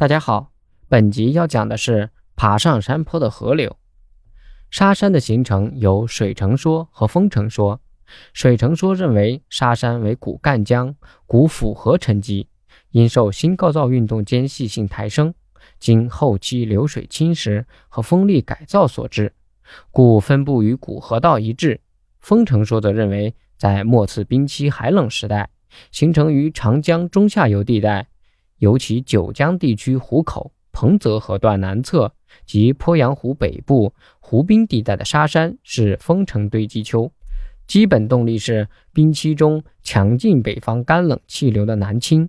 大家好，本集要讲的是爬上山坡的河流。沙山的形成有水成说和风成说。水成说认为沙山为古干江、古府河沉积，因受新构造运动间隙性抬升，经后期流水侵蚀和风力改造所致，故分布于古河道一致。风成说则认为，在末次冰期海冷时代，形成于长江中下游地带。尤其九江地区湖口、彭泽河段南侧及鄱阳湖北部湖滨地带的沙山是风城堆积丘，基本动力是冰期中强劲北方干冷气流的南侵。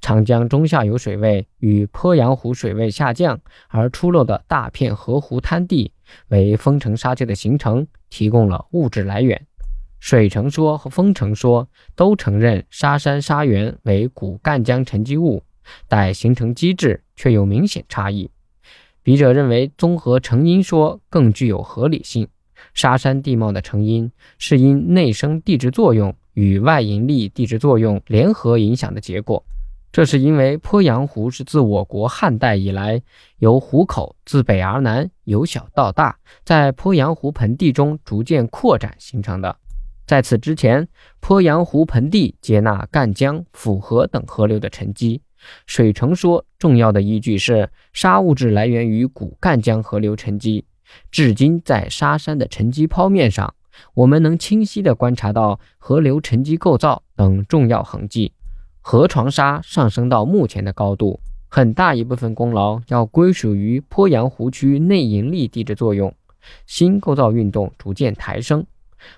长江中下游水位与鄱阳湖水位下降而出露的大片河湖滩地，为风城沙丘的形成提供了物质来源。水成说和风成说都承认沙山沙源为古干江沉积物。但形成机制却有明显差异。笔者认为，综合成因说更具有合理性。沙山地貌的成因是因内生地质作用与外引力地质作用联合影响的结果。这是因为鄱阳湖是自我国汉代以来，由湖口自北而南由小到大，在鄱阳湖盆地中逐渐扩展形成的。在此之前，鄱阳湖盆地接纳赣江、府河等河流的沉积。水成说重要的依据是沙物质来源于古赣江河流沉积，至今在沙山的沉积剖面上，我们能清晰地观察到河流沉积构造等重要痕迹。河床沙上升到目前的高度，很大一部分功劳要归属于鄱阳湖区内引力地质作用，新构造运动逐渐抬升。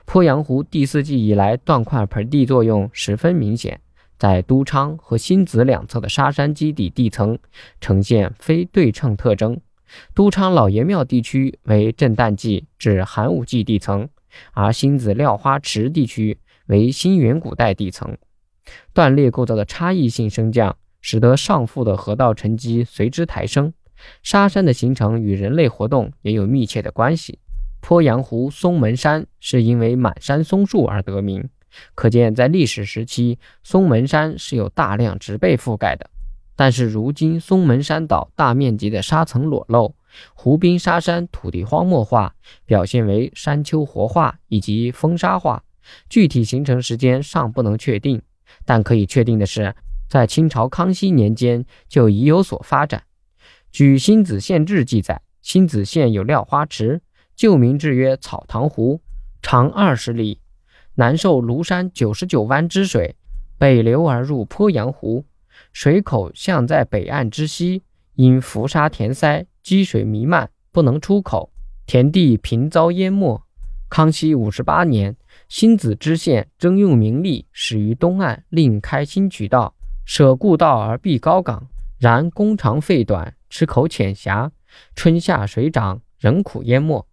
鄱阳湖第四纪以来断块盆地作用十分明显。在都昌和新子两侧的沙山基底地层呈现非对称特征。都昌老爷庙地区为震旦纪至寒武纪地层，而新子廖花池地区为新远古代地层。断裂构造的差异性升降，使得上覆的河道沉积随之抬升。沙山的形成与人类活动也有密切的关系。鄱阳湖松门山是因为满山松树而得名。可见，在历史时期，松门山是有大量植被覆盖的。但是，如今松门山岛大面积的沙层裸露，湖滨沙山土地荒漠化，表现为山丘活化以及风沙化。具体形成时间尚不能确定，但可以确定的是，在清朝康熙年间就已有所发展。据《新子县志》记载，新子县有廖花池，旧名志曰草堂湖，长二十里。南受庐山九十九湾之水，北流而入鄱阳湖，水口向在北岸之西，因浮沙填塞，积水弥漫，不能出口，田地频遭淹没。康熙五十八年，新子知县征用民力，始于东岸另开新渠道，舍故道而避高岗，然工长费短，池口浅狭，春夏水涨，仍苦淹没。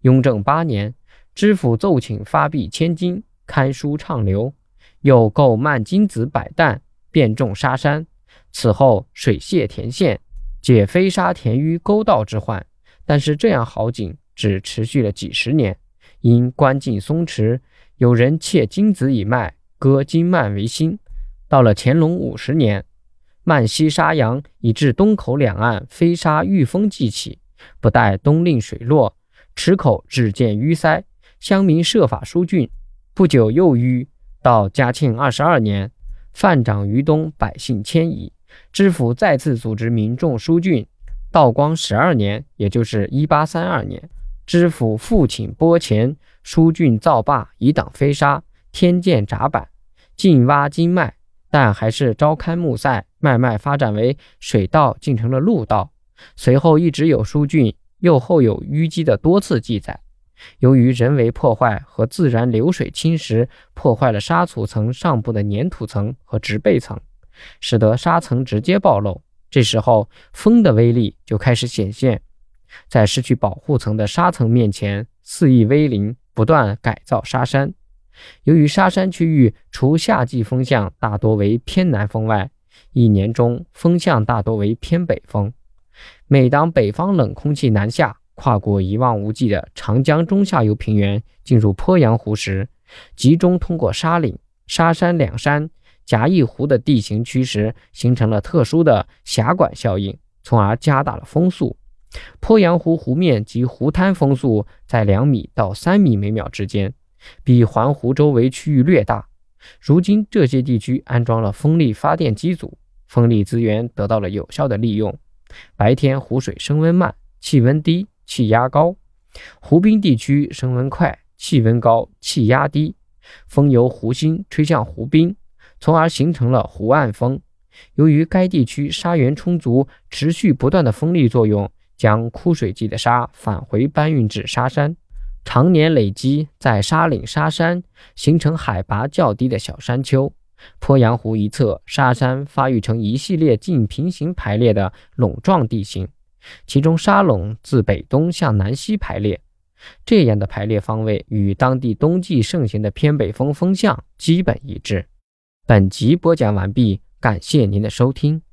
雍正八年。知府奏请发币千金，刊书畅流，又购曼金子百担，遍种沙山。此后水泄田县，解飞沙田淤沟道之患。但是这样好景只持续了几十年，因关进松弛，有人窃金子以卖，割金曼为薪。到了乾隆五十年，曼西沙洋以至东口两岸飞沙遇风即起，不待冬令水落，池口只见淤塞。乡民设法疏浚，不久又淤。到嘉庆二十二年，泛涨于东，百姓迁移。知府再次组织民众疏浚。道光十二年，也就是一八三二年，知府复请拨钱疏浚造坝，以挡飞沙，添建闸板，进挖金脉，但还是朝刊暮晒，脉脉发展为水道，竟成了路道。随后一直有疏浚，又后有淤积的多次记载。由于人为破坏和自然流水侵蚀，破坏了沙土层上部的粘土层和植被层，使得沙层直接暴露。这时候，风的威力就开始显现，在失去保护层的沙层面前肆意威临，不断改造沙山。由于沙山区域除夏季风向大多为偏南风外，一年中风向大多为偏北风。每当北方冷空气南下，跨过一望无际的长江中下游平原，进入鄱阳湖时，集中通过沙岭、沙山两山夹一湖的地形区时，形成了特殊的狭管效应，从而加大了风速。鄱阳湖湖面及湖滩风速在两米到三米每秒之间，比环湖周围区域略大。如今这些地区安装了风力发电机组，风力资源得到了有效的利用。白天湖水升温慢，气温低，气压高；湖滨地区升温快，气温高，气压低。风由湖心吹向湖滨，从而形成了湖岸风。由于该地区沙源充足，持续不断的风力作用。将枯水季的沙返回搬运至沙山，常年累积在沙岭、沙山，形成海拔较低的小山丘。鄱阳湖一侧沙山发育成一系列近平行排列的垄状地形，其中沙垄自北东向南西排列，这样的排列方位与当地冬季盛行的偏北风风向基本一致。本集播讲完毕，感谢您的收听。